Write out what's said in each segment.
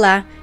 Olá,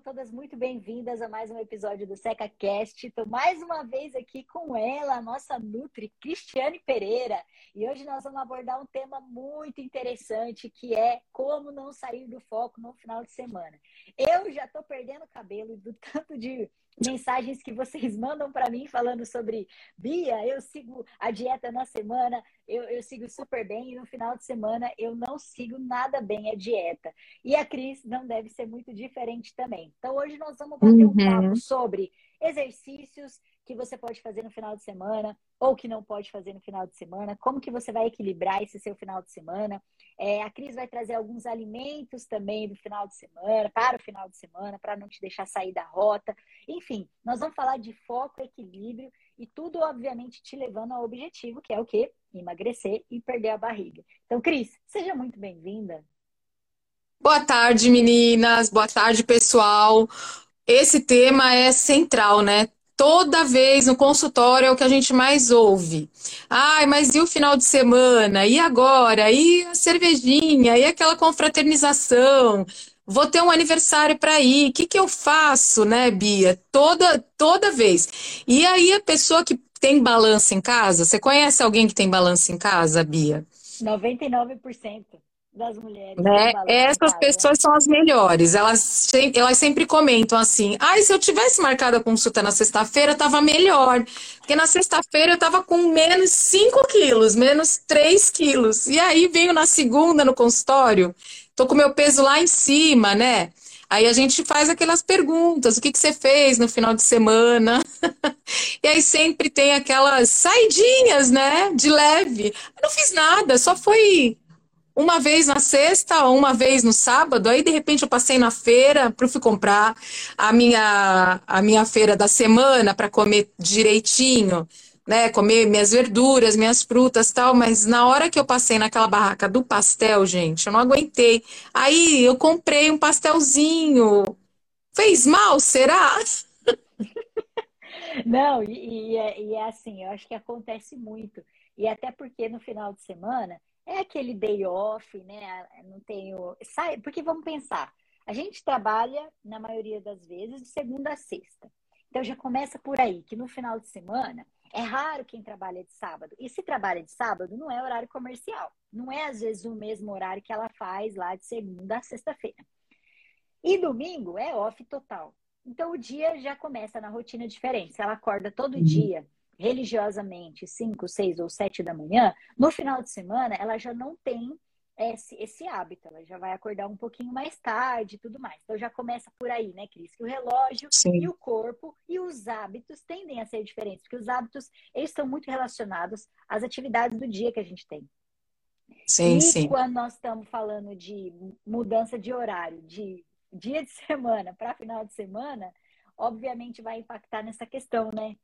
Todas muito bem-vindas a mais um episódio do SecaCast. Estou mais uma vez aqui com ela, a nossa Nutri, Cristiane Pereira. E hoje nós vamos abordar um tema muito interessante, que é como não sair do foco no final de semana. Eu já estou perdendo cabelo do tanto de mensagens que vocês mandam para mim falando sobre Bia, eu sigo a dieta na semana, eu, eu, sigo super bem e no final de semana eu não sigo nada bem a dieta. E a Cris não deve ser muito diferente também. Então hoje nós vamos bater um papo uhum. sobre exercícios que você pode fazer no final de semana ou que não pode fazer no final de semana, como que você vai equilibrar esse seu final de semana. É, a Cris vai trazer alguns alimentos também do final de semana, para o final de semana, para não te deixar sair da rota. Enfim, nós vamos falar de foco, equilíbrio e tudo, obviamente, te levando ao objetivo, que é o quê? Emagrecer e perder a barriga. Então, Cris, seja muito bem-vinda. Boa tarde, meninas. Boa tarde, pessoal. Esse tema é central, né? Toda vez no consultório é o que a gente mais ouve. Ai, mas e o final de semana? E agora? E a cervejinha? E aquela confraternização? Vou ter um aniversário para ir. O que, que eu faço, né, Bia? Toda, toda vez. E aí a pessoa que tem balança em casa, você conhece alguém que tem balança em casa, Bia? 99% das mulheres. Né? Essas pessoas são as melhores. Elas, elas sempre comentam assim: ah, se eu tivesse marcado a consulta na sexta-feira, tava melhor. Porque na sexta-feira eu tava com menos 5 quilos, menos 3 quilos. E aí venho na segunda no consultório, tô com meu peso lá em cima, né? Aí a gente faz aquelas perguntas: o que, que você fez no final de semana? e aí sempre tem aquelas saidinhas, né? De leve. Eu não fiz nada, só foi uma vez na sexta ou uma vez no sábado, aí de repente eu passei na feira para fui comprar a minha a minha feira da semana para comer direitinho, né, comer minhas verduras, minhas frutas, tal, mas na hora que eu passei naquela barraca do pastel, gente, eu não aguentei. Aí eu comprei um pastelzinho. Fez mal, será? Não, e, e, é, e é assim, eu acho que acontece muito. E até porque no final de semana é aquele day off, né? Não tenho. Sai, porque vamos pensar, a gente trabalha, na maioria das vezes, de segunda a sexta. Então já começa por aí, que no final de semana é raro quem trabalha de sábado. E se trabalha de sábado, não é horário comercial. Não é, às vezes, o mesmo horário que ela faz lá de segunda a sexta-feira. E domingo é off total. Então o dia já começa na rotina diferente. Se ela acorda todo uhum. dia religiosamente 5, 6 ou 7 da manhã, no final de semana ela já não tem esse, esse hábito, ela já vai acordar um pouquinho mais tarde e tudo mais. Então já começa por aí, né, Cris? Que o relógio sim. e o corpo e os hábitos tendem a ser diferentes, porque os hábitos, eles estão muito relacionados às atividades do dia que a gente tem. Sim, e sim. quando nós estamos falando de mudança de horário, de dia de semana para final de semana, obviamente vai impactar nessa questão, né?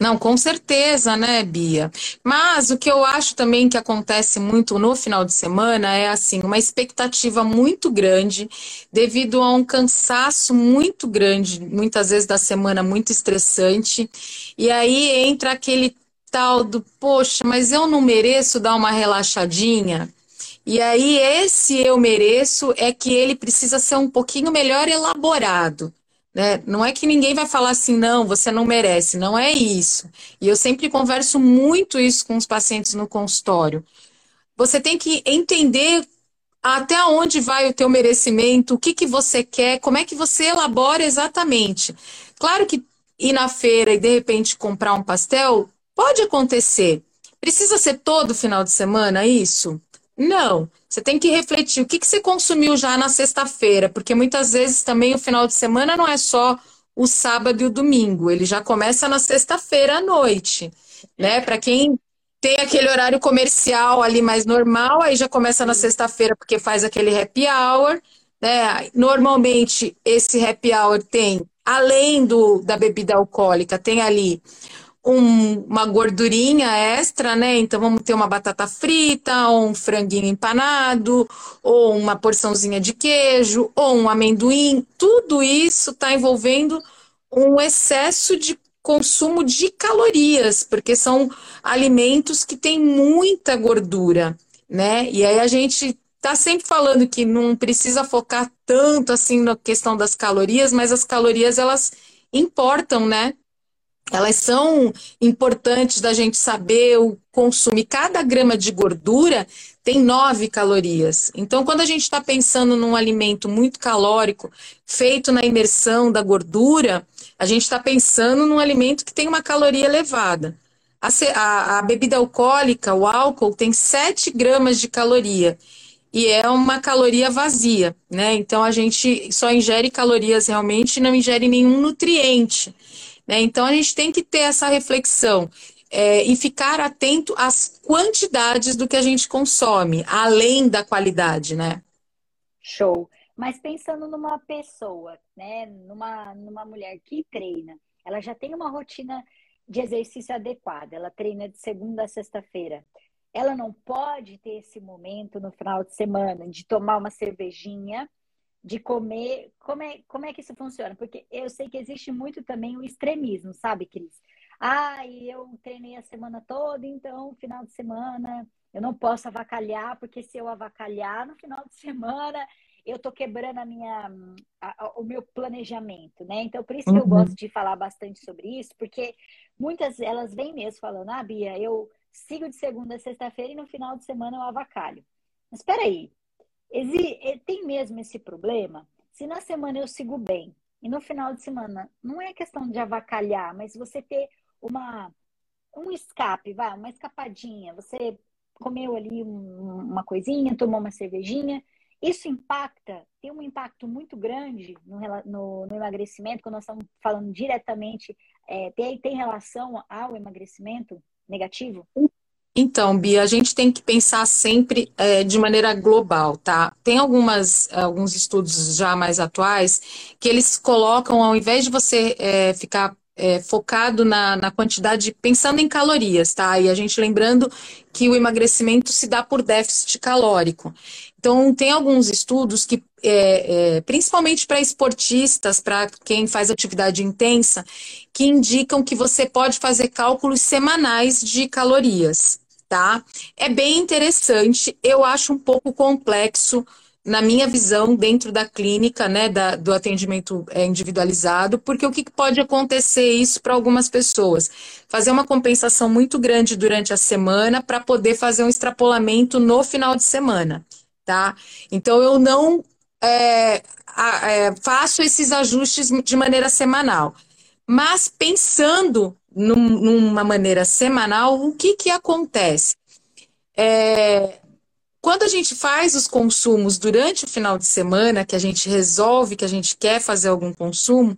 Não, com certeza, né, Bia? Mas o que eu acho também que acontece muito no final de semana é assim, uma expectativa muito grande devido a um cansaço muito grande, muitas vezes da semana muito estressante. E aí entra aquele tal do, poxa, mas eu não mereço dar uma relaxadinha. E aí esse eu mereço é que ele precisa ser um pouquinho melhor elaborado. Né? Não é que ninguém vai falar assim, não, você não merece, não é isso. E eu sempre converso muito isso com os pacientes no consultório. Você tem que entender até onde vai o teu merecimento, o que, que você quer, como é que você elabora exatamente. Claro que ir na feira e de repente comprar um pastel pode acontecer. Precisa ser todo final de semana isso? Não. Você tem que refletir o que, que você consumiu já na sexta-feira, porque muitas vezes também o final de semana não é só o sábado e o domingo, ele já começa na sexta-feira à noite, né? Para quem tem aquele horário comercial ali mais normal, aí já começa na sexta-feira porque faz aquele happy hour, né? Normalmente esse happy hour tem, além do, da bebida alcoólica, tem ali um, uma gordurinha extra, né? Então vamos ter uma batata frita, ou um franguinho empanado, ou uma porçãozinha de queijo, ou um amendoim. Tudo isso está envolvendo um excesso de consumo de calorias, porque são alimentos que têm muita gordura, né? E aí a gente está sempre falando que não precisa focar tanto assim na questão das calorias, mas as calorias elas importam, né? Elas são importantes da gente saber o consumo. Cada grama de gordura tem nove calorias. Então, quando a gente está pensando num alimento muito calórico, feito na imersão da gordura, a gente está pensando num alimento que tem uma caloria elevada. A, a, a, bebida alcoólica, o álcool, tem 7 gramas de caloria. E é uma caloria vazia, né? Então a gente só ingere calorias realmente e não ingere nenhum nutriente. Né? Então a gente tem que ter essa reflexão. É, e ficar atento às quantidades do que a gente consome, além da qualidade, né? Show. Mas pensando numa pessoa, né, numa, numa mulher que treina, ela já tem uma rotina de exercício adequada, ela treina de segunda a sexta-feira. Ela não pode ter esse momento no final de semana de tomar uma cervejinha, de comer. Como é, como é que isso funciona? Porque eu sei que existe muito também o extremismo, sabe, Cris? Ah, eu treinei a semana toda, então final de semana eu não posso avacalhar, porque se eu avacalhar no final de semana, eu tô quebrando a minha, a, o meu planejamento, né? Então, por isso que eu uhum. gosto de falar bastante sobre isso, porque muitas elas vêm mesmo falando, ah, Bia, eu sigo de segunda a sexta-feira e no final de semana eu avacalho. Mas espera aí, tem mesmo esse problema? Se na semana eu sigo bem e no final de semana não é questão de avacalhar, mas você ter uma um escape, vai, uma escapadinha, você comeu ali um, uma coisinha, tomou uma cervejinha isso impacta, tem um impacto muito grande no, no, no emagrecimento, quando nós estamos falando diretamente, é, tem, tem relação ao emagrecimento negativo? Então, Bia, a gente tem que pensar sempre é, de maneira global, tá? Tem algumas, alguns estudos já mais atuais que eles colocam, ao invés de você é, ficar é, focado na, na quantidade, pensando em calorias, tá? E a gente lembrando que o emagrecimento se dá por déficit calórico. Então, tem alguns estudos que, é, é, principalmente para esportistas, para quem faz atividade intensa, que indicam que você pode fazer cálculos semanais de calorias, tá? É bem interessante, eu acho um pouco complexo na minha visão, dentro da clínica, né, da, do atendimento é, individualizado, porque o que pode acontecer isso para algumas pessoas? Fazer uma compensação muito grande durante a semana para poder fazer um extrapolamento no final de semana tá? Então eu não é, é, faço esses ajustes de maneira semanal. Mas pensando num, numa maneira semanal, o que, que acontece? É, quando a gente faz os consumos durante o final de semana, que a gente resolve que a gente quer fazer algum consumo,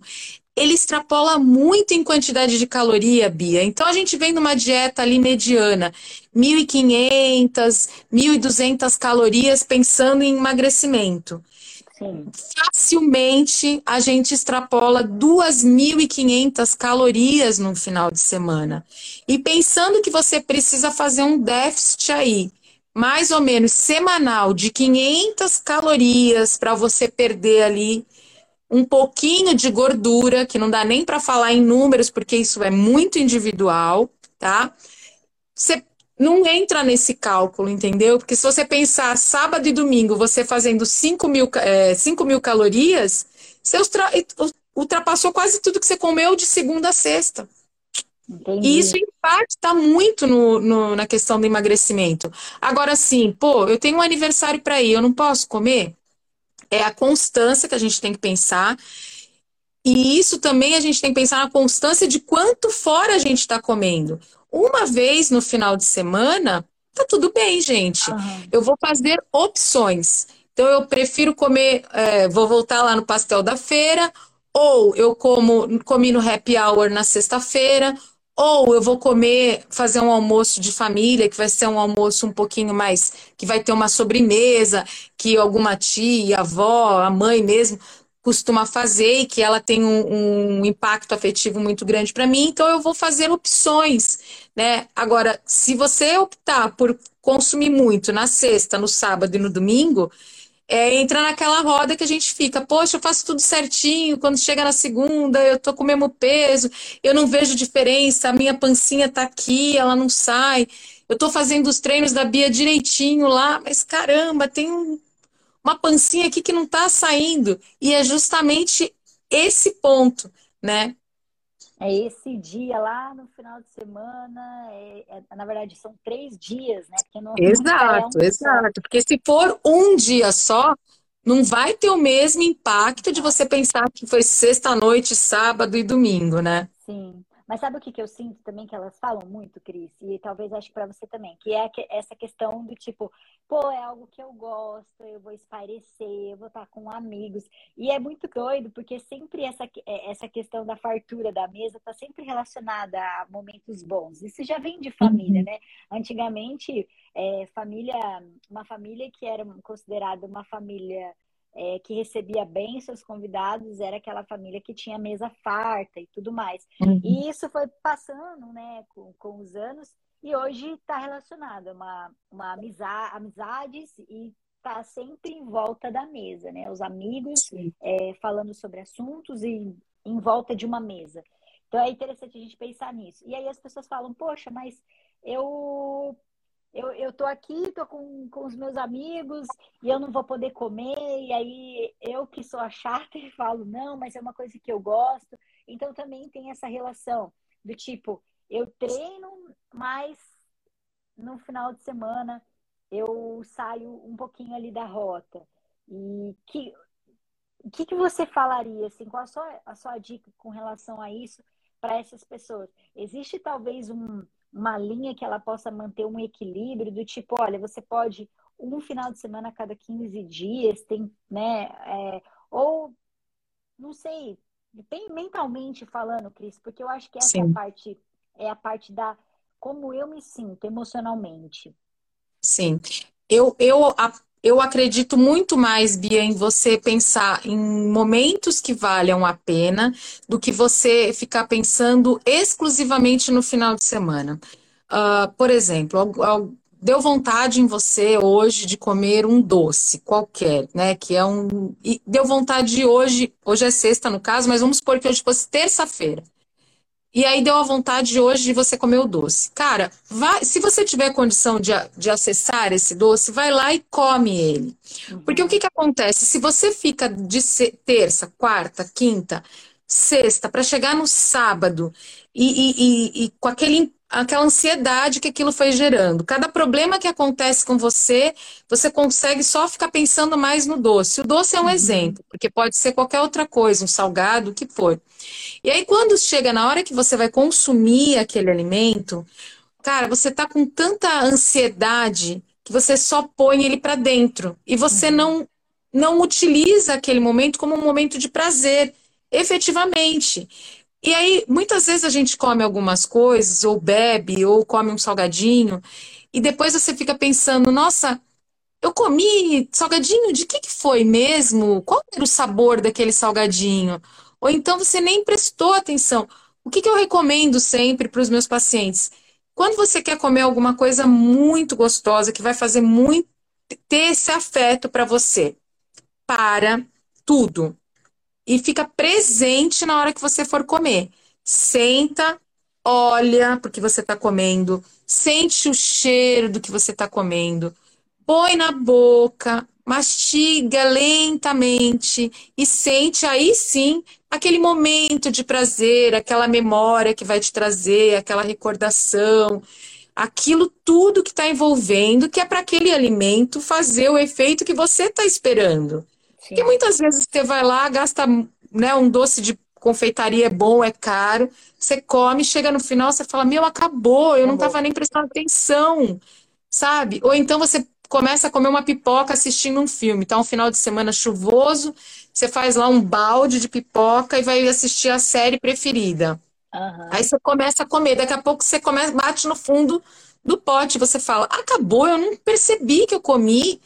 ele extrapola muito em quantidade de caloria, Bia. Então a gente vem numa dieta ali mediana, 1.500, 1.200 calorias pensando em emagrecimento. Facilmente a gente extrapola 2.500 calorias no final de semana. E pensando que você precisa fazer um déficit aí, mais ou menos semanal, de 500 calorias para você perder ali um pouquinho de gordura, que não dá nem para falar em números, porque isso é muito individual, tá? Você não entra nesse cálculo, entendeu? Porque se você pensar sábado e domingo, você fazendo 5 mil, é, 5 mil calorias, você ultrapassou quase tudo que você comeu de segunda a sexta. Entendi. E isso impacta muito no, no, na questão do emagrecimento. Agora sim, pô, eu tenho um aniversário para ir, eu não posso comer? é a constância que a gente tem que pensar. E isso também a gente tem que pensar na constância de quanto fora a gente está comendo. Uma vez no final de semana tá tudo bem, gente. Uhum. Eu vou fazer opções. Então, eu prefiro comer, é, vou voltar lá no pastel da feira, ou eu como, comi no happy hour na sexta-feira, ou eu vou comer, fazer um almoço de família, que vai ser um almoço um pouquinho mais, que vai ter uma sobremesa, que alguma tia, avó, a mãe mesmo costuma fazer e que ela tem um, um impacto afetivo muito grande para mim, então eu vou fazer opções, né? Agora, se você optar por consumir muito na sexta, no sábado e no domingo, é, entra naquela roda que a gente fica, poxa, eu faço tudo certinho, quando chega na segunda, eu tô com o mesmo peso, eu não vejo diferença, a minha pancinha tá aqui, ela não sai, eu tô fazendo os treinos da Bia direitinho lá, mas caramba, tem um, uma pancinha aqui que não tá saindo, e é justamente esse ponto, né? é esse dia lá no final de semana, é, é, na verdade são três dias, né? Porque não, exato, é um exato. Porque se for um dia só, não vai ter o mesmo impacto de você pensar que foi sexta-noite, sábado e domingo, né? Sim. Mas sabe o que, que eu sinto também que elas falam muito, Cris? E talvez acho para você também, que é essa questão do tipo, pô, é algo que eu gosto, eu vou espairecer, eu vou estar com amigos. E é muito doido, porque sempre essa, é, essa questão da fartura da mesa está sempre relacionada a momentos bons. Isso já vem de família, uhum. né? Antigamente, é, família, uma família que era considerada uma família é, que recebia bem seus convidados era aquela família que tinha mesa farta e tudo mais. Uhum. E isso foi passando né, com, com os anos e hoje está relacionado a uma, uma amizade, amizades e está sempre em volta da mesa, né? Os amigos é, falando sobre assuntos e em volta de uma mesa. Então é interessante a gente pensar nisso. E aí as pessoas falam, poxa, mas eu eu, eu tô aqui, tô com, com os meus amigos e eu não vou poder comer, e aí eu que sou a chata e falo, não, mas é uma coisa que eu gosto. Então também tem essa relação do tipo, eu treino, mas no final de semana eu saio um pouquinho ali da rota. E que o que, que você falaria, assim, qual a sua, a sua dica com relação a isso para essas pessoas? Existe talvez um, uma linha que ela possa manter um equilíbrio do tipo, olha, você pode um final de semana a cada 15 dias, tem, né? É, ou não sei, bem mentalmente falando, Cris, porque eu acho que essa Sim. é a parte é a parte da como eu me sinto emocionalmente. Sim. Eu, eu, eu acredito muito mais, Bia, em você pensar em momentos que valham a pena do que você ficar pensando exclusivamente no final de semana. Uh, por exemplo, deu vontade em você hoje de comer um doce qualquer, né? Que é um. E deu vontade hoje, hoje é sexta no caso, mas vamos supor que hoje fosse terça-feira. E aí deu a vontade hoje de você comer o doce. Cara, vai, se você tiver condição de, de acessar esse doce, vai lá e come ele. Porque o que, que acontece? Se você fica de terça, quarta, quinta, sexta, para chegar no sábado e, e, e, e com aquele aquela ansiedade que aquilo foi gerando. Cada problema que acontece com você, você consegue só ficar pensando mais no doce. O doce é um uhum. exemplo, porque pode ser qualquer outra coisa, um salgado, o que for. E aí, quando chega na hora que você vai consumir aquele alimento, cara, você tá com tanta ansiedade que você só põe ele para dentro e você uhum. não não utiliza aquele momento como um momento de prazer, efetivamente. E aí, muitas vezes a gente come algumas coisas, ou bebe, ou come um salgadinho, e depois você fica pensando, nossa, eu comi salgadinho, de que, que foi mesmo? Qual era o sabor daquele salgadinho? Ou então você nem prestou atenção. O que, que eu recomendo sempre para os meus pacientes? Quando você quer comer alguma coisa muito gostosa, que vai fazer muito ter esse afeto para você, para tudo e fica presente na hora que você for comer. Senta, olha porque você está comendo, sente o cheiro do que você está comendo, põe na boca, mastiga lentamente e sente aí sim aquele momento de prazer, aquela memória que vai te trazer, aquela recordação, aquilo tudo que está envolvendo, que é para aquele alimento fazer o efeito que você está esperando. Sim. Porque muitas vezes você vai lá, gasta né, um doce de confeitaria é bom, é caro, você come, chega no final, você fala, meu, acabou, eu não estava nem prestando atenção. sabe? Ou então você começa a comer uma pipoca assistindo um filme. Então, um final de semana chuvoso, você faz lá um balde de pipoca e vai assistir a série preferida. Uhum. Aí você começa a comer, daqui a pouco você começa, bate no fundo do pote, você fala, acabou, eu não percebi que eu comi.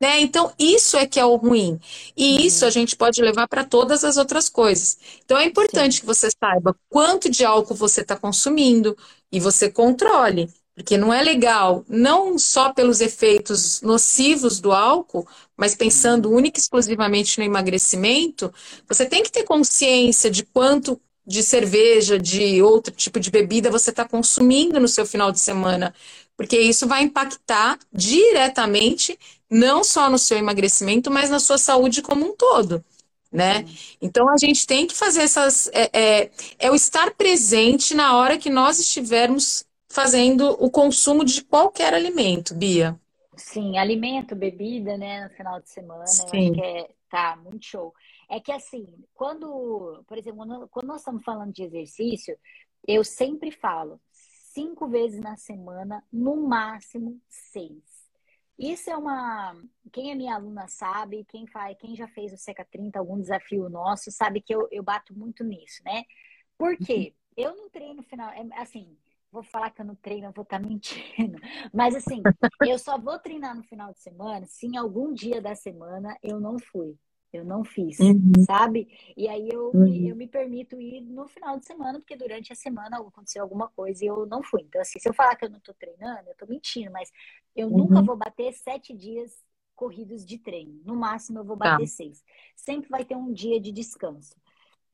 Né? Então, isso é que é o ruim. E uhum. isso a gente pode levar para todas as outras coisas. Então, é importante Sim. que você saiba quanto de álcool você está consumindo e você controle. Porque não é legal, não só pelos efeitos nocivos do álcool, mas pensando uhum. única e exclusivamente no emagrecimento, você tem que ter consciência de quanto de cerveja, de outro tipo de bebida você está consumindo no seu final de semana. Porque isso vai impactar diretamente, não só no seu emagrecimento, mas na sua saúde como um todo. Né? Então a gente tem que fazer essas. É, é, é o estar presente na hora que nós estivermos fazendo o consumo de qualquer alimento, Bia. Sim, alimento, bebida, né, no final de semana, Sim. que é, tá muito show. É que assim, quando, por exemplo, quando nós estamos falando de exercício, eu sempre falo cinco vezes na semana, no máximo seis. Isso é uma. Quem é minha aluna sabe, quem faz, quem já fez o Seca 30, algum desafio nosso, sabe que eu, eu bato muito nisso, né? Por quê? Uhum. Eu não treino final. É, assim, vou falar que eu não treino, eu vou estar tá mentindo. Mas assim, eu só vou treinar no final de semana se em algum dia da semana eu não fui. Eu não fiz, uhum. sabe? E aí eu, uhum. eu me permito ir no final de semana, porque durante a semana aconteceu alguma coisa e eu não fui. Então, assim, se eu falar que eu não tô treinando, eu tô mentindo, mas eu uhum. nunca vou bater sete dias corridos de treino. No máximo, eu vou bater tá. seis. Sempre vai ter um dia de descanso.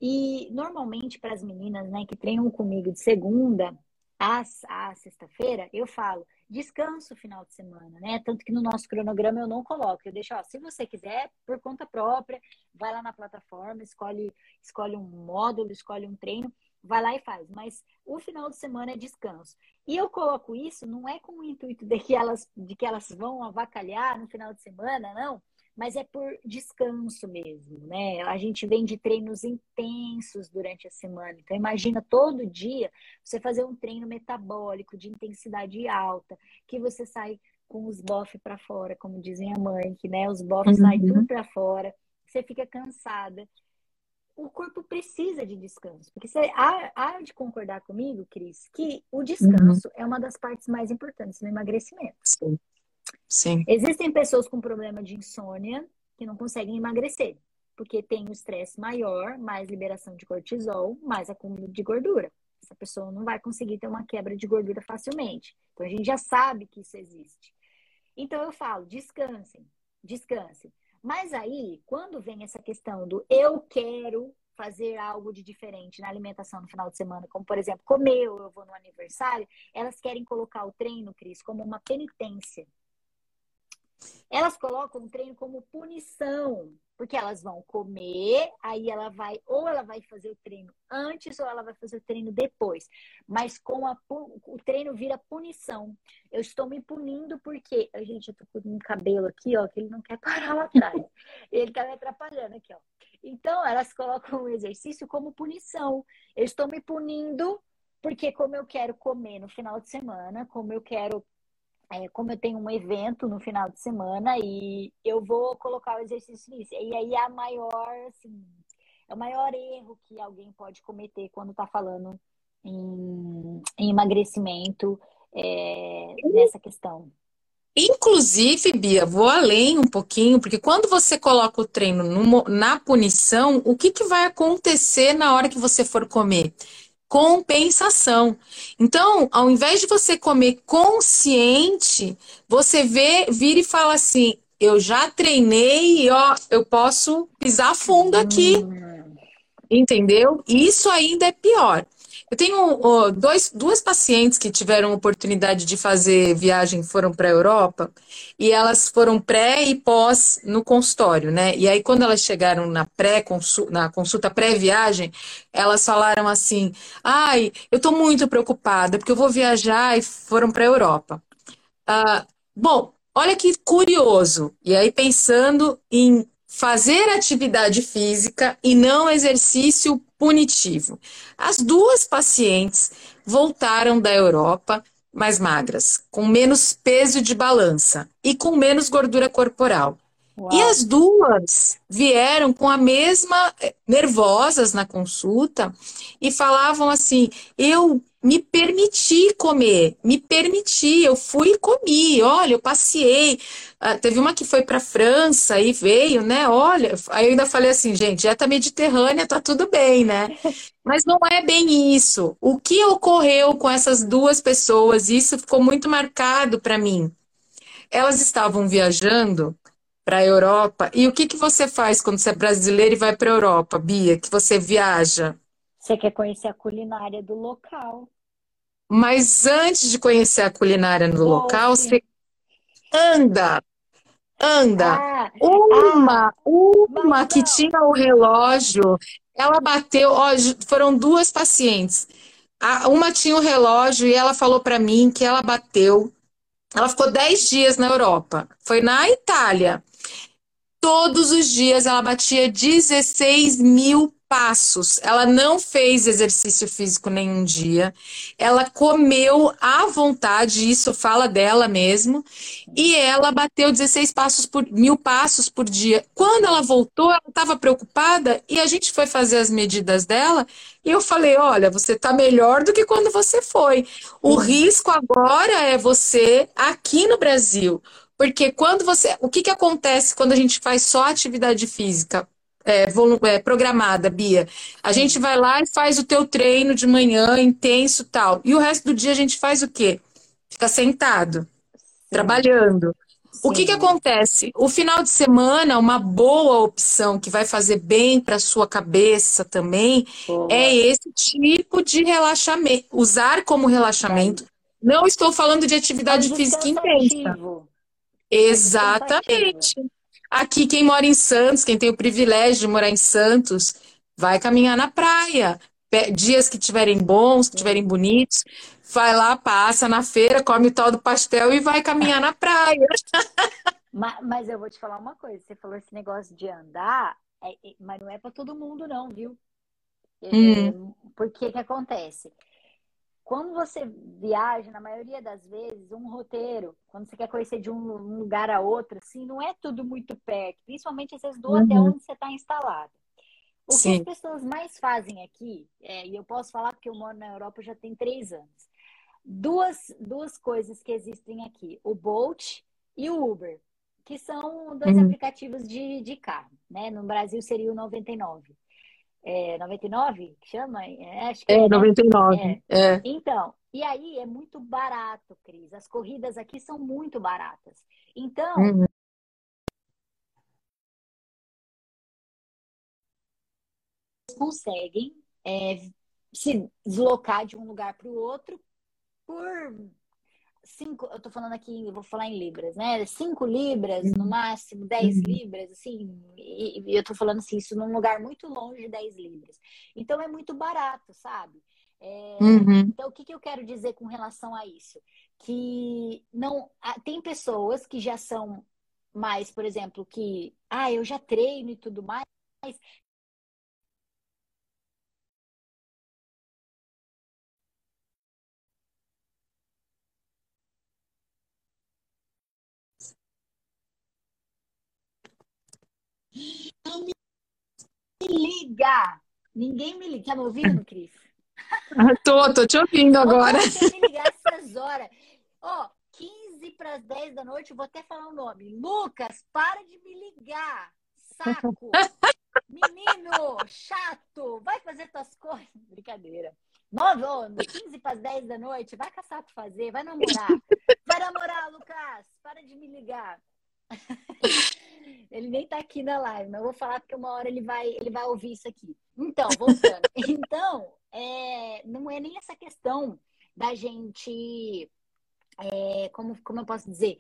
E normalmente para as meninas, né, que treinam comigo de segunda a, a sexta-feira, eu falo, descanso final de semana, né? Tanto que no nosso cronograma eu não coloco. Eu deixo, ó, se você quiser, por conta própria, vai lá na plataforma, escolhe, escolhe um módulo, escolhe um treino, vai lá e faz. Mas o final de semana é descanso. E eu coloco isso, não é com o intuito de que elas, de que elas vão avacalhar no final de semana, não mas é por descanso mesmo, né? A gente vem de treinos intensos durante a semana. Então, imagina todo dia você fazer um treino metabólico de intensidade alta, que você sai com os bofs para fora, como dizem a mãe, que né, os bofs uhum. saem tudo para fora, você fica cansada. O corpo precisa de descanso, porque você há, há de concordar comigo, Cris, que o descanso uhum. é uma das partes mais importantes no emagrecimento. Sim. Sim. Existem pessoas com problema de insônia que não conseguem emagrecer, porque tem o estresse maior, mais liberação de cortisol, mais acúmulo de gordura. Essa pessoa não vai conseguir ter uma quebra de gordura facilmente. Então a gente já sabe que isso existe. Então eu falo, descansem, descansem. Mas aí, quando vem essa questão do eu quero fazer algo de diferente na alimentação no final de semana, como por exemplo, comer ou eu vou no aniversário, elas querem colocar o treino, Cris, como uma penitência. Elas colocam o treino como punição, porque elas vão comer, aí ela vai, ou ela vai fazer o treino antes, ou ela vai fazer o treino depois. Mas com a, o treino vira punição. Eu estou me punindo porque. Gente, eu tô com um cabelo aqui, ó, que ele não quer parar lá atrás. ele tá me atrapalhando aqui, ó. Então, elas colocam o exercício como punição. Eu estou me punindo porque, como eu quero comer no final de semana, como eu quero como eu tenho um evento no final de semana e eu vou colocar o exercício nisso. E aí é a maior, assim, é o maior erro que alguém pode cometer quando está falando em, em emagrecimento é, nessa questão. Inclusive, Bia, vou além um pouquinho, porque quando você coloca o treino no, na punição, o que, que vai acontecer na hora que você for comer? Compensação. Então, ao invés de você comer consciente, você vê, vira e fala assim: eu já treinei e ó, eu posso pisar fundo aqui. Hum. Entendeu? Isso ainda é pior. Eu tenho dois, duas pacientes que tiveram oportunidade de fazer viagem, foram para a Europa, e elas foram pré e pós no consultório, né? E aí, quando elas chegaram na pré na consulta pré-viagem, elas falaram assim: ai, eu estou muito preocupada, porque eu vou viajar e foram para a Europa. Ah, bom, olha que curioso. E aí, pensando em fazer atividade física e não exercício punitivo. As duas pacientes voltaram da Europa mais magras, com menos peso de balança e com menos gordura corporal. Uau. E as duas vieram com a mesma, eh, nervosas na consulta, e falavam assim: eu me permiti comer, me permiti, eu fui e comi, olha, eu passei. Ah, teve uma que foi para França e veio, né? Olha, aí eu ainda falei assim, gente, dieta mediterrânea, tá tudo bem, né? Mas não é bem isso. O que ocorreu com essas duas pessoas, isso ficou muito marcado para mim. Elas estavam viajando para a Europa. E o que, que você faz quando você é brasileira e vai para a Europa, Bia? Que você viaja? Você quer conhecer a culinária do local. Mas antes de conhecer a culinária no local, você anda. Anda. Ah, uma, ah, uma que tinha o relógio, ela bateu. Ó, foram duas pacientes. Uma tinha o relógio e ela falou para mim que ela bateu. Ela ficou 10 dias na Europa. Foi na Itália. Todos os dias ela batia 16 mil passos. Ela não fez exercício físico nenhum dia. Ela comeu à vontade, isso fala dela mesmo. E ela bateu 16 passos por mil passos por dia. Quando ela voltou, ela estava preocupada e a gente foi fazer as medidas dela. E eu falei: olha, você está melhor do que quando você foi. O risco agora é você aqui no Brasil. Porque quando você. O que, que acontece quando a gente faz só atividade física? É, é, programada, Bia. A gente vai lá e faz o teu treino de manhã, intenso tal. E o resto do dia a gente faz o quê? Fica sentado, Sim. trabalhando. Sim. O que, que acontece? O final de semana, uma boa opção que vai fazer bem para sua cabeça também boa. é esse tipo de relaxamento. Usar como relaxamento. Não estou falando de atividade física intensa. Exatamente. Aqui, quem mora em Santos, quem tem o privilégio de morar em Santos, vai caminhar na praia. Dias que tiverem bons, que tiverem bonitos, vai lá, passa na feira, come o tal do pastel e vai caminhar na praia. Mas, mas eu vou te falar uma coisa: você falou esse negócio de andar, é, é mas não é para todo mundo, não, viu? É, hum. Porque que acontece? Quando você viaja, na maioria das vezes, um roteiro, quando você quer conhecer de um lugar a outro, assim, não é tudo muito perto, principalmente às vezes do uhum. hotel onde você está instalado. O Sim. que as pessoas mais fazem aqui, é, e eu posso falar porque eu moro na Europa já tem três anos, duas, duas coisas que existem aqui, o Bolt e o Uber, que são dois uhum. aplicativos de, de carro, né? No Brasil seria o 99 é, 99, que chama? É, acho que é, é 99. Né? É. é. Então, e aí é muito barato, Cris. As corridas aqui são muito baratas. Então, uhum. conseguem é, se deslocar de um lugar para o outro por cinco, eu tô falando aqui, vou falar em libras, né? Cinco libras, no uhum. máximo, dez uhum. libras, assim, e, e, eu tô falando assim, isso num lugar muito longe de dez libras. Então é muito barato, sabe? É, uhum. Então, o que, que eu quero dizer com relação a isso? Que não tem pessoas que já são mais, por exemplo, que ah, eu já treino e tudo mais, Não me liga. Ninguém me liga. Tá me ouvindo, Cris? tô, tô te ouvindo agora. Você me ligar essas horas. Ó, oh, 15 para as 10 da noite, eu vou até falar o nome. Lucas, para de me ligar. Saco. Menino, chato. Vai fazer tuas coisas. Brincadeira. 9, oh, 15 para as 10 da noite, vai caçar tu fazer, vai namorar. Vai namorar, Lucas. Para de me ligar. Ele nem tá aqui na live, mas eu vou falar porque uma hora ele vai, ele vai ouvir isso aqui. Então, voltando. então, é, não é nem essa questão da gente. É, como, como eu posso dizer?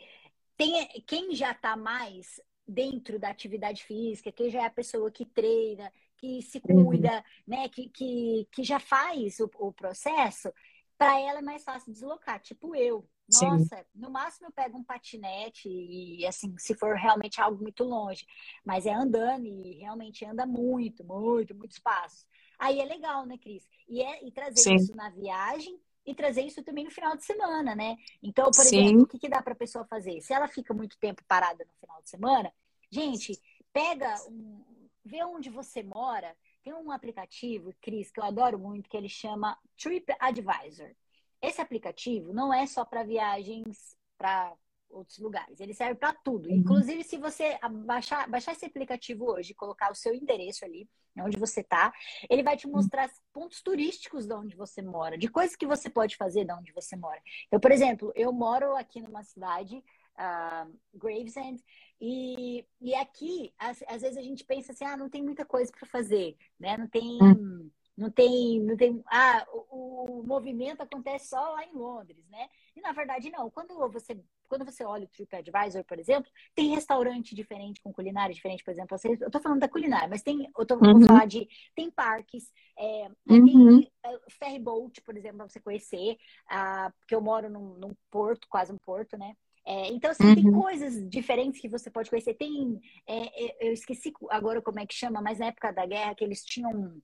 Tem, quem já tá mais dentro da atividade física, quem já é a pessoa que treina, que se uhum. cuida, uhum. né, que, que, que já faz o, o processo, para ela é mais fácil deslocar, tipo eu. Nossa, Sim. no máximo eu pego um patinete e assim, se for realmente algo muito longe, mas é andando e realmente anda muito, muito, muitos passos. Aí é legal, né, Cris? E, é, e trazer Sim. isso na viagem e trazer isso também no final de semana, né? Então, por Sim. exemplo, o que, que dá para a pessoa fazer? Se ela fica muito tempo parada no final de semana, gente, pega um, vê onde você mora. Tem um aplicativo, Cris, que eu adoro muito, que ele chama Trip Advisor. Esse aplicativo não é só para viagens para outros lugares. Ele serve para tudo. Uhum. Inclusive, se você baixar, baixar esse aplicativo hoje e colocar o seu endereço ali, onde você está, ele vai te mostrar pontos turísticos de onde você mora, de coisas que você pode fazer de onde você mora. Então, por exemplo, eu moro aqui numa cidade, uh, Gravesend, e, e aqui, às, às, vezes a gente pensa assim, ah, não tem muita coisa para fazer, né? Não tem... Hum não tem, não tem. Ah, o, o, movimento acontece só lá em Londres, né? E na verdade não. Quando você, quando você olha o TripAdvisor, por exemplo, tem restaurante diferente com culinária diferente, por exemplo. Eu tô falando da culinária, mas tem, eu tô uhum. falar de tem parques, é, uhum. tem uh, ferry boat, por exemplo, para você conhecer. Uh, porque eu moro num, num, porto, quase um porto, né? É, então, assim, uhum. tem coisas diferentes que você pode conhecer. Tem, é, é, eu esqueci agora como é que chama, mas na época da guerra que eles tinham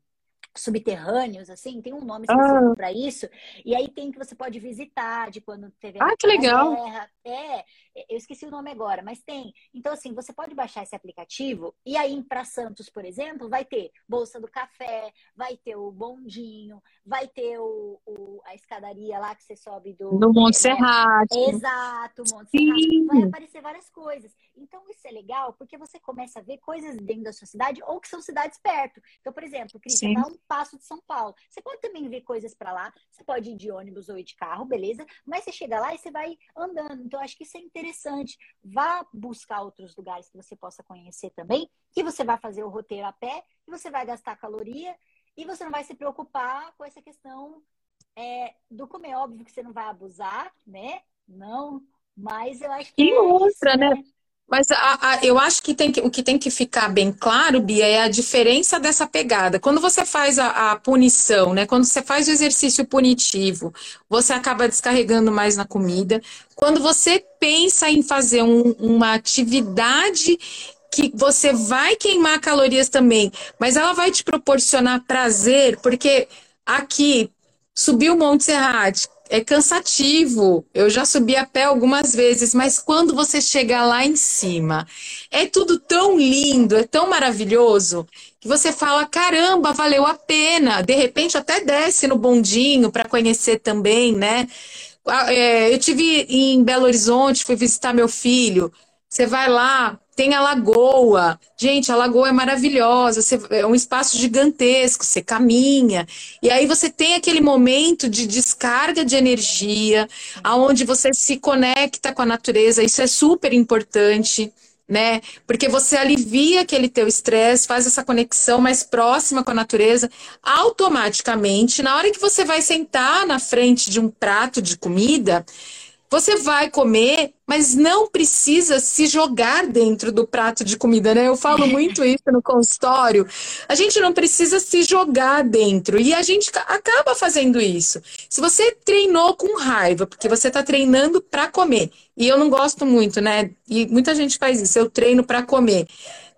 subterrâneos, assim, tem um nome específico ah. para isso. E aí tem que você pode visitar de quando teve ah, que legal. guerra. É, eu esqueci o nome agora, mas tem. Então, assim, você pode baixar esse aplicativo e aí para Santos, por exemplo, vai ter Bolsa do Café, vai ter o bondinho, vai ter o, o a escadaria lá que você sobe do... No Monte né? Serrat. Exato, Monte Serrat. Vai aparecer várias coisas. Então, isso é legal porque você começa a ver coisas dentro da sua cidade ou que são cidades perto. Então, por exemplo, Cris, tá um passo de São Paulo. Você pode também ver coisas para lá. Você pode ir de ônibus ou ir de carro, beleza? Mas você chega lá e você vai andando. Então, acho que isso é interessante. Vá buscar outros lugares que você possa conhecer também, que você vai fazer o roteiro a pé, que você vai gastar caloria e você não vai se preocupar com essa questão é, do comer. Óbvio que você não vai abusar, né? Não, mas eu acho que. E é outra, isso, né? Mas a, a, eu acho que, que o que tem que ficar bem claro, Bia, é a diferença dessa pegada. Quando você faz a, a, punição, né? Quando você faz o exercício punitivo, você acaba descarregando mais na comida. Quando você pensa em fazer um, uma atividade que você vai queimar calorias também, mas ela vai te proporcionar prazer, porque aqui subir o Monte Serrat, é cansativo. Eu já subi a pé algumas vezes, mas quando você chega lá em cima, é tudo tão lindo, é tão maravilhoso, que você fala: caramba, valeu a pena. De repente, até desce no bondinho para conhecer também, né? Ah, é, eu tive em Belo Horizonte, fui visitar meu filho. Você vai lá, tem a lagoa. Gente, a lagoa é maravilhosa, você, é um espaço gigantesco, você caminha. E aí você tem aquele momento de descarga de energia, aonde você se conecta com a natureza. Isso é super importante. Né? Porque você alivia aquele teu estresse, faz essa conexão mais próxima com a natureza, automaticamente, na hora que você vai sentar na frente de um prato de comida, você vai comer, mas não precisa se jogar dentro do prato de comida, né? Eu falo muito isso no consultório. A gente não precisa se jogar dentro e a gente acaba fazendo isso. Se você treinou com raiva, porque você está treinando para comer, e eu não gosto muito, né? E muita gente faz isso, eu treino para comer.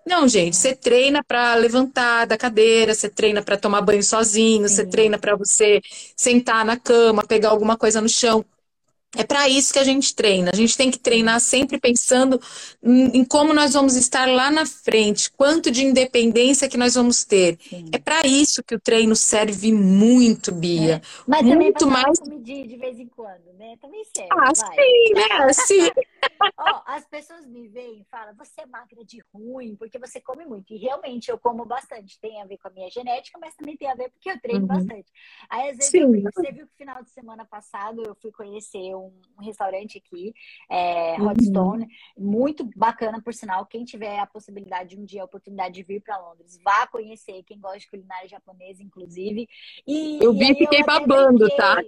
Não, gente, você treina para levantar da cadeira, você treina para tomar banho sozinho, Sim. você treina para você sentar na cama, pegar alguma coisa no chão. É para isso que a gente treina. A gente tem que treinar sempre pensando em como nós vamos estar lá na frente, quanto de independência que nós vamos ter. Sim. É para isso que o treino serve muito, Bia. É. Mas muito também mais de vez em quando, né? Também serve. Ah, vai. sim, né? Sim. Oh, as pessoas me veem e falam: "Você é magra de ruim porque você come muito". E realmente eu como bastante. Tem a ver com a minha genética, mas também tem a ver porque eu treino uhum. bastante. Aí às vezes eu, você viu que final de semana passado eu fui conhecer um, um restaurante aqui, é, uhum. Stone, muito bacana, por sinal. Quem tiver a possibilidade de um dia, a oportunidade de vir para Londres, vá conhecer. Quem gosta de culinária japonesa, inclusive. E, eu vi e fiquei babando, tá?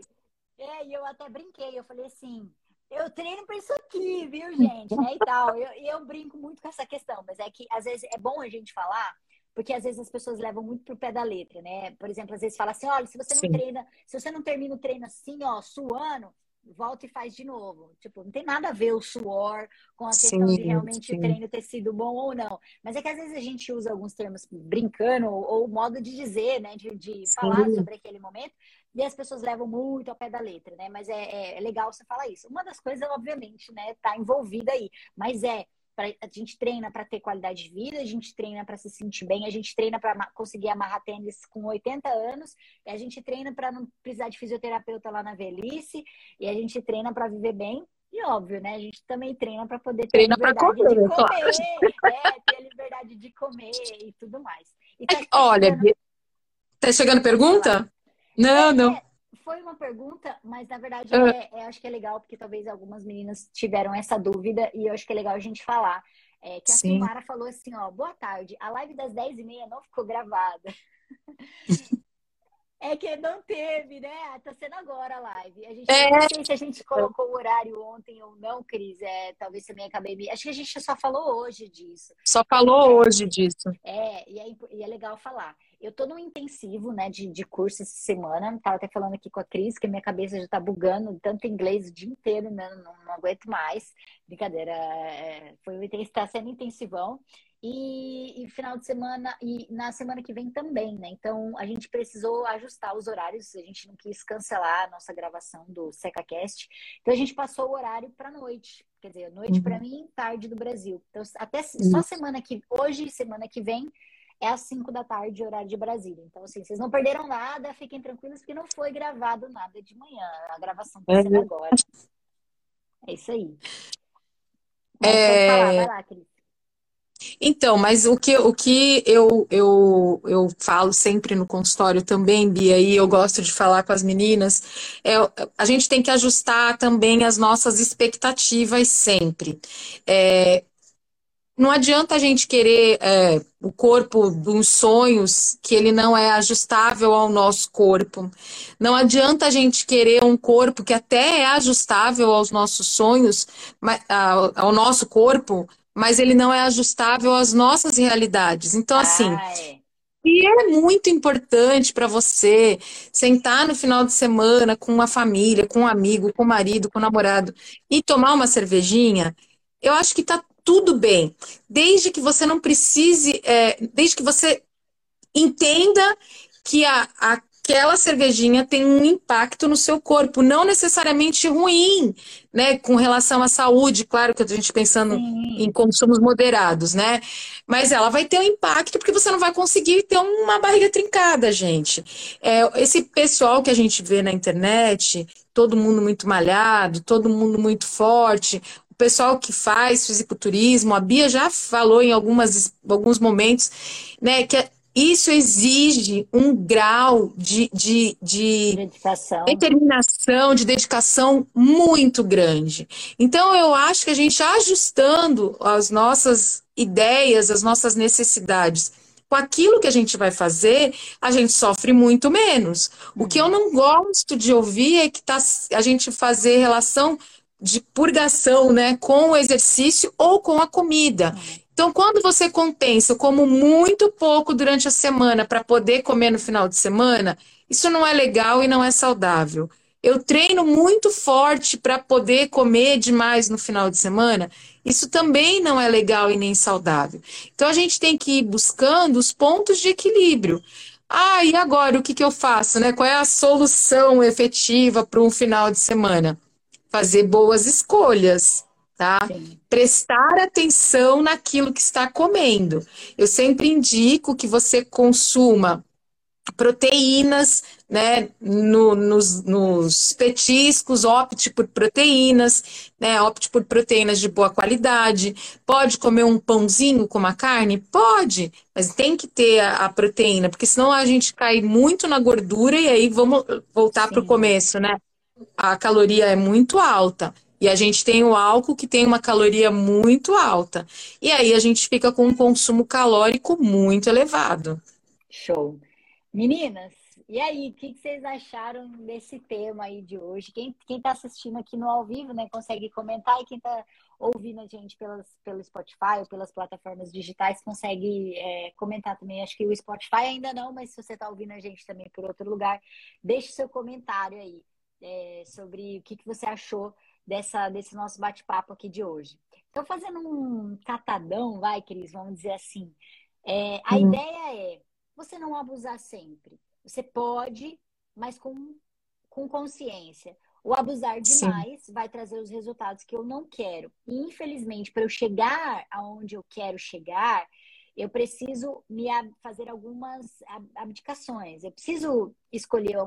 É, e eu até brinquei. Eu falei assim. Eu treino para isso aqui, viu, gente? Né, e tal. Eu, eu brinco muito com essa questão, mas é que às vezes é bom a gente falar porque às vezes as pessoas levam muito pro pé da letra, né? Por exemplo, às vezes fala assim, olha, se você não Sim. treina, se você não termina o treino assim, ó, suando, volta e faz de novo. Tipo, não tem nada a ver o suor com a questão sim, de realmente sim. o treino ter sido bom ou não. Mas é que às vezes a gente usa alguns termos brincando ou, ou modo de dizer, né? De, de falar sobre aquele momento. e as pessoas levam muito ao pé da letra, né? Mas é, é, é legal você falar isso. Uma das coisas, obviamente, né, tá envolvida aí, mas é Pra, a gente treina para ter qualidade de vida, a gente treina para se sentir bem, a gente treina para conseguir amarrar tênis com 80 anos, e a gente treina para não precisar de fisioterapeuta lá na velhice, e a gente treina para viver bem. E óbvio, né? A gente também treina para poder ter treina liberdade comer, de comer, claro. é, ter a liberdade de comer e tudo mais. E tá Olha, chegando... tá chegando pergunta? Não, é, não. É, foi uma pergunta, mas na verdade ah. é, é, acho que é legal, porque talvez algumas meninas tiveram essa dúvida e eu acho que é legal a gente falar. É, que a Sim. Silmara falou assim, ó, boa tarde, a live das 10h30 não ficou gravada. É que não teve, né? Tá sendo agora a live. A gente é... não sei se a gente colocou o horário ontem ou não, Cris. É, talvez também acabei. Acho que a gente só falou hoje disso. Só falou é, hoje disso. É e, é, e é legal falar. Eu tô num intensivo, né, de, de curso essa semana. Tava até falando aqui com a Cris, que a minha cabeça já tá bugando tanto inglês o dia inteiro, né? Não, não aguento mais. Brincadeira. É, foi, está sendo intensivão. E, e, final de semana, e na semana que vem também, né? Então a gente precisou ajustar os horários, a gente não quis cancelar a nossa gravação do SecaCast. Então a gente passou o horário para noite. Quer dizer, noite uhum. para mim, tarde do Brasil. Então, até só semana que hoje, semana que vem, é às 5 da tarde, horário de Brasília. Então, assim, vocês não perderam nada, fiquem tranquilos que não foi gravado nada de manhã. A gravação está sendo agora. É isso aí. é... falar, vai lá, Cris. Então, mas o que, o que eu, eu, eu falo sempre no consultório também, Bia, e eu gosto de falar com as meninas, é a gente tem que ajustar também as nossas expectativas sempre. É, não adianta a gente querer é, o corpo dos sonhos que ele não é ajustável ao nosso corpo. Não adianta a gente querer um corpo que até é ajustável aos nossos sonhos, ao, ao nosso corpo, mas ele não é ajustável às nossas realidades. Então, assim, Ai. e é muito importante para você sentar no final de semana com uma família, com um amigo, com o um marido, com o um namorado e tomar uma cervejinha. Eu acho que tá tudo bem, desde que você não precise, é, desde que você entenda que a, aquela cervejinha tem um impacto no seu corpo, não necessariamente ruim, né, com relação à saúde, claro que a gente pensando Sim. em consumos moderados, né? Mas ela vai ter um impacto porque você não vai conseguir ter uma barriga trincada, gente. É, esse pessoal que a gente vê na internet, todo mundo muito malhado, todo mundo muito forte, o pessoal que faz fisiculturismo, a Bia já falou em algumas, alguns momentos, né, que isso exige um grau de, de, de dedicação. determinação, de dedicação muito grande. Então, eu acho que a gente ajustando as nossas ideias, as nossas necessidades com aquilo que a gente vai fazer, a gente sofre muito menos. O que eu não gosto de ouvir é que tá, a gente fazer relação de purgação né, com o exercício ou com a comida. Então, quando você compensa como muito pouco durante a semana para poder comer no final de semana, isso não é legal e não é saudável. Eu treino muito forte para poder comer demais no final de semana, isso também não é legal e nem saudável. Então, a gente tem que ir buscando os pontos de equilíbrio. Ah, e agora o que, que eu faço? Né? Qual é a solução efetiva para um final de semana? Fazer boas escolhas tá? Sim. Prestar atenção naquilo que está comendo. Eu sempre indico que você consuma proteínas, né, no, nos, nos, petiscos, opte por proteínas, né, opte por proteínas de boa qualidade. Pode comer um pãozinho com uma carne? Pode, mas tem que ter a, a proteína, porque senão a gente cai muito na gordura e aí vamos voltar para o começo, né? A caloria é muito alta. E a gente tem o álcool que tem uma caloria muito alta. E aí a gente fica com um consumo calórico muito elevado. Show. Meninas, e aí, o que, vocês acharam desse tema aí de hoje? Quem está assistindo aqui no ao vivo, né, consegue comentar, e quem está ouvindo a gente pelas, pelo Spotify ou pelas plataformas digitais consegue é, comentar também. Acho que o Spotify ainda não, mas se você está ouvindo a gente também por outro lugar, deixe seu comentário aí é, sobre o que, que você achou dessa, desse nosso bate-papo aqui de hoje. Então, fazendo um catadão, vai, Cris, vamos dizer assim. É, a uhum. ideia é você não abusar sempre. Você pode, mas com com consciência. O abusar demais Sim. vai trazer os resultados que eu não quero. E, infelizmente, para eu chegar aonde eu quero chegar, eu preciso me fazer algumas abdicações. Eu preciso escolher,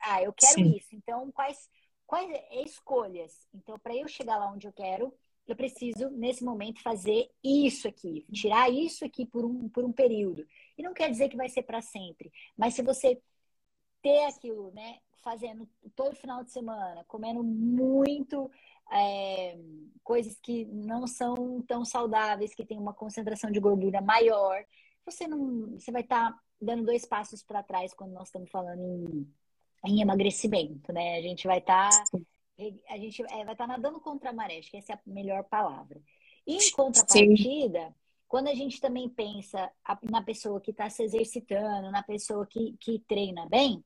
ah, eu quero Sim. isso. Então, quais, quais escolhas? Então, para eu chegar lá onde eu quero, eu preciso, nesse momento, fazer isso aqui, tirar isso aqui por um, por um período. E não quer dizer que vai ser para sempre, mas se você ter aquilo, né, fazendo todo final de semana, comendo muito é, coisas que não são tão saudáveis, que tem uma concentração de gordura maior, você não, você vai estar tá dando dois passos para trás quando nós estamos falando em, em emagrecimento, né? A gente vai estar tá, a gente é, vai estar tá nadando contra a maré, acho que essa é a melhor palavra. E em contrapartida, Sim. quando a gente também pensa na pessoa que está se exercitando, na pessoa que, que treina bem,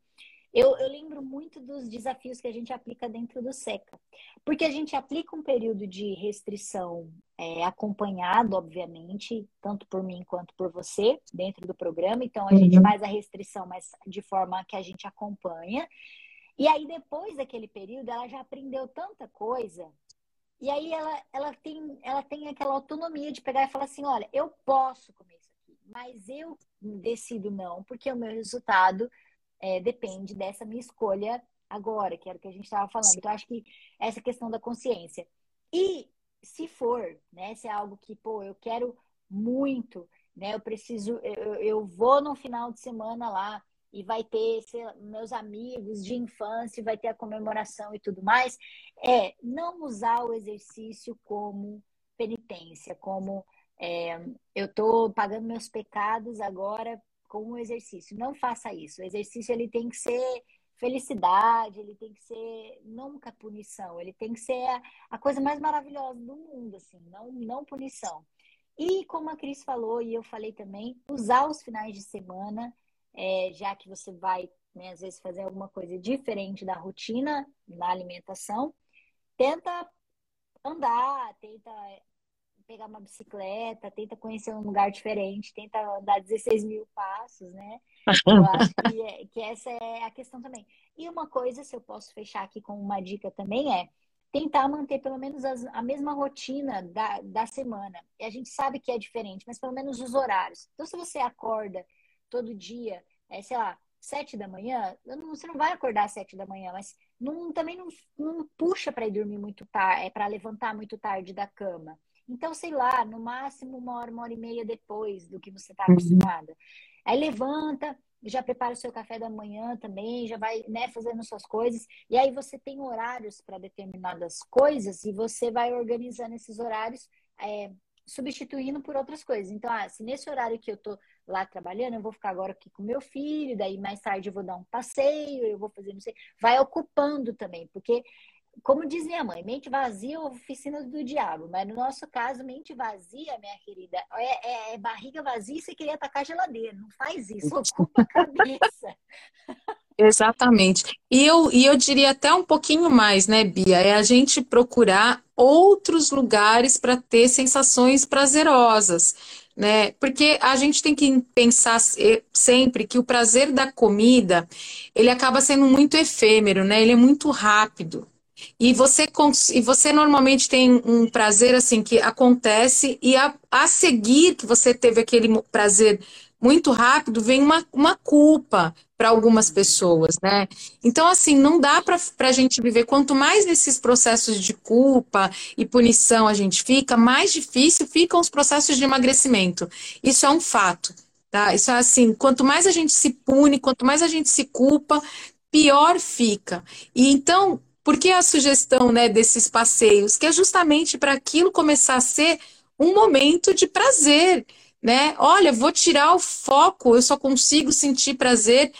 eu, eu, lembro muito dos desafios que a gente aplica dentro do SECA, porque a gente aplica um período de restrição é, acompanhado, obviamente, tanto por mim quanto por você, dentro do programa. Então, a uhum. gente faz a restrição, mas de forma que a gente acompanha. E aí, depois daquele período, ela já aprendeu tanta coisa. E aí, ela, ela, tem, ela tem aquela autonomia de pegar e falar assim: olha, eu posso comer isso aqui, mas eu decido não, porque o meu resultado é, depende dessa minha escolha agora, que era o que a gente estava falando. Então, acho que essa questão da consciência. E se for, né, se é algo que, pô, eu quero muito, né, eu preciso, eu, eu vou no final de semana lá e vai ter sei, meus amigos de infância, vai ter a comemoração e tudo mais, é não usar o exercício como penitência, como é, eu estou pagando meus pecados agora com o exercício. Não faça isso. O exercício ele tem que ser felicidade, ele tem que ser nunca punição, ele tem que ser a, a coisa mais maravilhosa do mundo, assim, não, não punição. E como a Cris falou, e eu falei também, usar os finais de semana, é, já que você vai, né, às vezes, fazer alguma coisa diferente da rotina na alimentação, tenta andar, tenta pegar uma bicicleta, tenta conhecer um lugar diferente, tenta andar 16 mil passos, né? Eu acho que, é, que essa é a questão também. E uma coisa, se eu posso fechar aqui com uma dica também, é tentar manter pelo menos as, a mesma rotina da, da semana. E a gente sabe que é diferente, mas pelo menos os horários. Então, se você acorda todo dia, é, sei lá, sete da manhã, não, você não vai acordar às sete da manhã, mas não, também não, não puxa para ir dormir muito tarde, é para levantar muito tarde da cama. Então, sei lá, no máximo uma hora, uma hora e meia depois do que você está uhum. acostumada. Uhum. Aí levanta, já prepara o seu café da manhã também, já vai né, fazendo suas coisas. E aí você tem horários para determinadas coisas e você vai organizando esses horários, é, substituindo por outras coisas. Então, ah, se nesse horário que eu tô lá trabalhando, eu vou ficar agora aqui com meu filho, daí mais tarde eu vou dar um passeio, eu vou fazer não sei, vai ocupando também, porque como diz minha mãe, mente vazia oficina do diabo. Mas no nosso caso, mente vazia, minha querida, é, é, é barriga vazia e você queria atacar a geladeira. Não faz isso, ocupa a cabeça. Exatamente. E eu, e eu diria até um pouquinho mais, né, Bia? É a gente procurar outros lugares para ter sensações prazerosas, né? Porque a gente tem que pensar sempre que o prazer da comida, ele acaba sendo muito efêmero, né? Ele é muito rápido. E você, e você normalmente tem um prazer assim que acontece e a, a seguir que você teve aquele prazer muito rápido, vem uma, uma culpa para algumas pessoas, né? Então, assim, não dá para a gente viver. Quanto mais nesses processos de culpa e punição a gente fica, mais difícil ficam os processos de emagrecimento. Isso é um fato, tá? Isso é assim, quanto mais a gente se pune, quanto mais a gente se culpa, pior fica. E então, por que a sugestão né, desses passeios? Que é justamente para aquilo começar a ser um momento de prazer. Né? Olha, vou tirar o foco, eu só consigo sentir prazer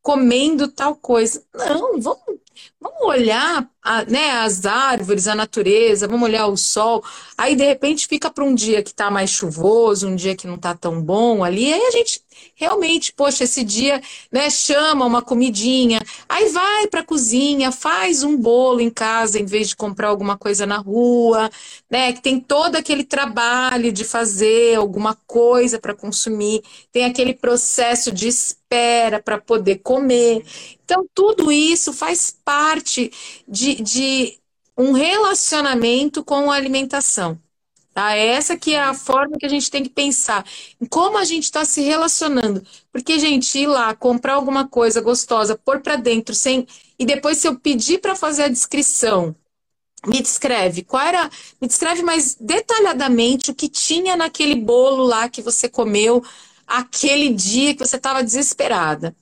comendo tal coisa. Não, vamos, Vamos olhar a, né, as árvores, a natureza, vamos olhar o sol. Aí, de repente, fica para um dia que está mais chuvoso, um dia que não está tão bom ali. Aí a gente realmente, poxa, esse dia, né, chama uma comidinha. Aí vai para a cozinha, faz um bolo em casa em vez de comprar alguma coisa na rua, né? Que tem todo aquele trabalho de fazer alguma coisa para consumir, tem aquele processo de espera para poder comer. Então, tudo isso faz parte de, de um relacionamento com a alimentação. Tá? Essa que é a forma que a gente tem que pensar em como a gente está se relacionando. Porque, gente, ir lá, comprar alguma coisa gostosa, pôr para dentro, sem. E depois, se eu pedir para fazer a descrição, me descreve qual era. Me descreve mais detalhadamente o que tinha naquele bolo lá que você comeu aquele dia que você estava desesperada.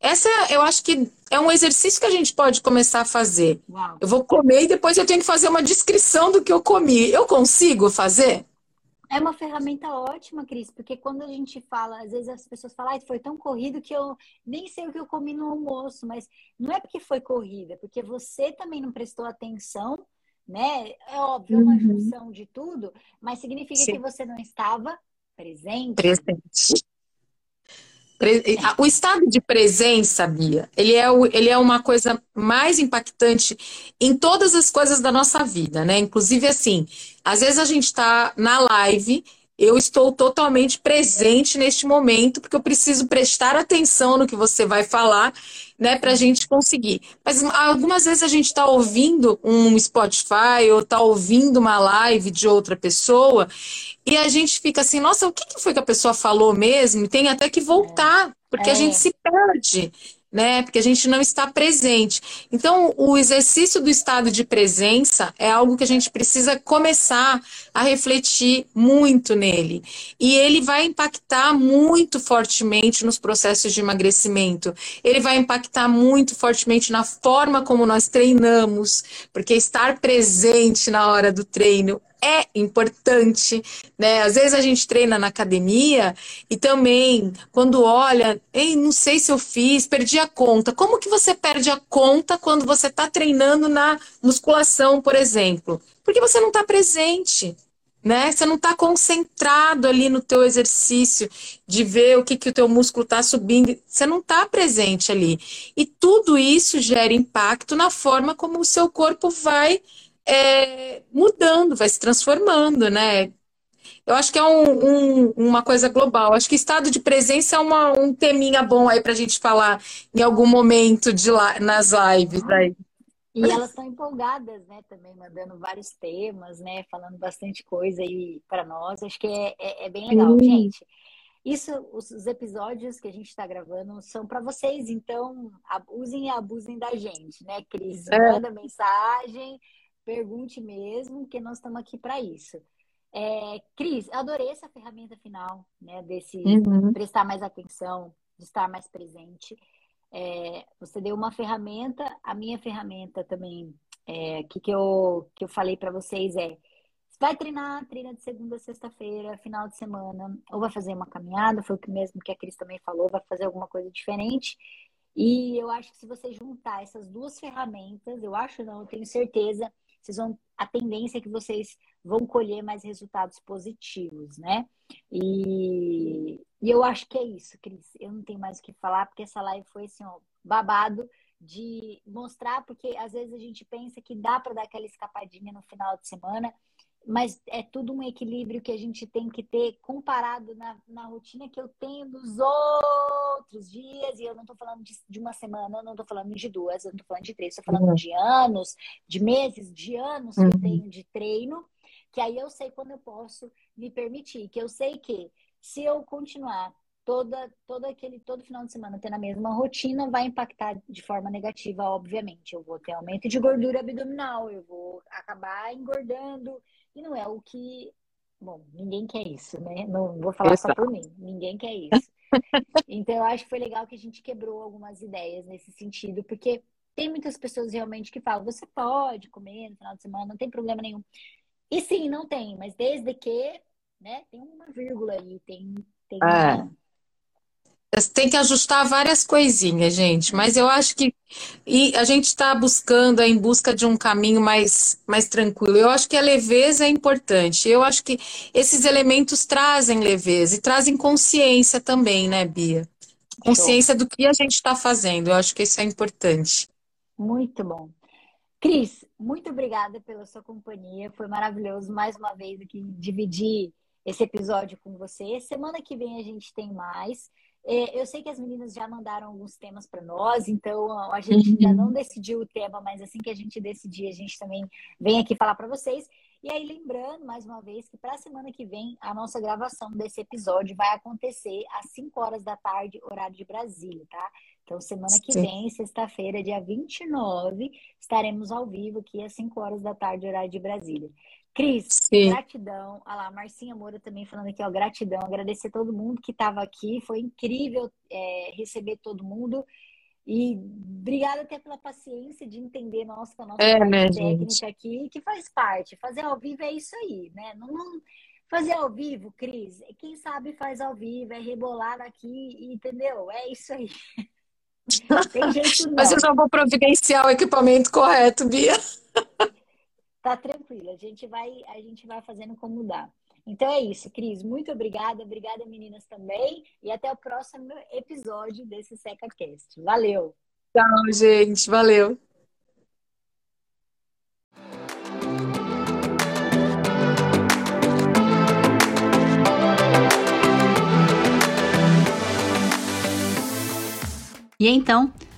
Essa eu acho que é um exercício que a gente pode começar a fazer. Uau. Eu vou comer e depois eu tenho que fazer uma descrição do que eu comi. Eu consigo fazer? É uma ferramenta ótima, Cris, porque quando a gente fala, às vezes as pessoas falam, ah, foi tão corrido que eu nem sei o que eu comi no almoço, mas não é porque foi corrida, é porque você também não prestou atenção, né? É óbvio, é uma uhum. junção de tudo, mas significa Sim. que você não estava presente. Presente. O estado de presença, Bia, ele é, o, ele é uma coisa mais impactante em todas as coisas da nossa vida, né? Inclusive, assim, às vezes a gente está na live, eu estou totalmente presente neste momento, porque eu preciso prestar atenção no que você vai falar, né, para a gente conseguir. Mas algumas vezes a gente está ouvindo um Spotify ou está ouvindo uma live de outra pessoa e a gente fica assim, nossa, o que, que foi que a pessoa falou mesmo? E tem até que voltar, porque é. a gente se perde né? Porque a gente não está presente. Então, o exercício do estado de presença é algo que a gente precisa começar a refletir muito nele. E ele vai impactar muito fortemente nos processos de emagrecimento. Ele vai impactar muito fortemente na forma como nós treinamos, porque estar presente na hora do treino é importante, né? Às vezes a gente treina na academia e também quando olha, ei, não sei se eu fiz, perdi a conta. Como que você perde a conta quando você está treinando na musculação, por exemplo? Porque você não está presente. Né? Você não está concentrado ali no teu exercício de ver o que, que o teu músculo está subindo. Você não está presente ali. E tudo isso gera impacto na forma como o seu corpo vai é, mudando, vai se transformando, né? Eu acho que é um, um, uma coisa global. Acho que estado de presença é uma, um teminha bom aí para a gente falar em algum momento de lá, nas lives aí. E elas estão empolgadas, né? Também mandando vários temas, né? Falando bastante coisa aí para nós. Acho que é, é, é bem legal, hum. gente. Isso, os, os, episódios que a gente está gravando são para vocês, então usem e abusem da gente, né, Cris? É. Manda mensagem, Pergunte mesmo, que nós estamos aqui para isso. É, Cris, adorei essa ferramenta final, né? Desse uhum. prestar mais atenção, de estar mais presente. É, você deu uma ferramenta, a minha ferramenta também, é, que, que, eu, que eu falei para vocês é vai treinar, treina de segunda a sexta-feira, final de semana, ou vai fazer uma caminhada, foi o mesmo que a Cris também falou, vai fazer alguma coisa diferente. E eu acho que se você juntar essas duas ferramentas, eu acho não, eu tenho certeza vocês vão, a tendência é que vocês vão colher mais resultados positivos, né? E, e eu acho que é isso, Cris. Eu não tenho mais o que falar, porque essa live foi assim, ó, babado de mostrar, porque às vezes a gente pensa que dá para dar aquela escapadinha no final de semana, mas é tudo um equilíbrio que a gente tem que ter comparado na, na rotina que eu tenho dos outros dias, e eu não estou falando de, de, uma semana, eu não estou falando de duas, eu não estou falando de três, estou falando uhum. de anos, de meses, de anos uhum. que eu uhum. tenho de treino, que aí eu sei quando eu posso me permitir, que eu sei que se eu continuar toda, todo aquele todo final de semana tendo a mesma rotina vai impactar de forma negativa, obviamente. Eu vou ter aumento de gordura abdominal, eu vou acabar engordando, e não é o que. Bom, ninguém quer isso, né? Não vou falar Exato. só por mim. Ninguém quer isso. então, eu acho que foi legal que a gente quebrou algumas ideias nesse sentido, porque tem muitas pessoas realmente que falam: você pode comer no final de semana, não tem problema nenhum. E sim, não tem, mas desde que, né, tem uma vírgula aí, tem. tem é. Tem que ajustar várias coisinhas, gente, mas eu acho que e a gente está buscando, é, em busca de um caminho mais, mais tranquilo. Eu acho que a leveza é importante. Eu acho que esses elementos trazem leveza e trazem consciência também, né, Bia? Consciência Show. do que a gente está fazendo. Eu acho que isso é importante. Muito bom. Cris, muito obrigada pela sua companhia. Foi maravilhoso mais uma vez aqui dividir esse episódio com você. Semana que vem a gente tem mais. É, eu sei que as meninas já mandaram alguns temas para nós, então a gente uhum. ainda não decidiu o tema, mas assim que a gente decidir, a gente também vem aqui falar para vocês. E aí, lembrando mais uma vez que para a semana que vem, a nossa gravação desse episódio vai acontecer às 5 horas da tarde, horário de Brasília, tá? Então, semana que Sim. vem, sexta-feira, dia 29, estaremos ao vivo aqui às 5 horas da tarde, horário de Brasília. Cris, Sim. gratidão. Olha lá, Marcinha Moura também falando aqui, ó, gratidão. Agradecer todo mundo que estava aqui. Foi incrível é, receber todo mundo. E obrigada até pela paciência de entender nossa, nossa é, né, técnica gente? aqui, que faz parte. Fazer ao vivo é isso aí, né? Não, não, fazer ao vivo, Cris, quem sabe faz ao vivo, é rebolar aqui, entendeu? É isso aí. Tem jeito não. Mas eu já vou providenciar o equipamento correto, Bia. Tá tranquilo, a gente vai, a gente vai fazendo como dá. Então é isso, Cris. Muito obrigada. Obrigada, meninas, também. E até o próximo episódio desse SecaCast. Valeu! Tchau, gente. Valeu! E então,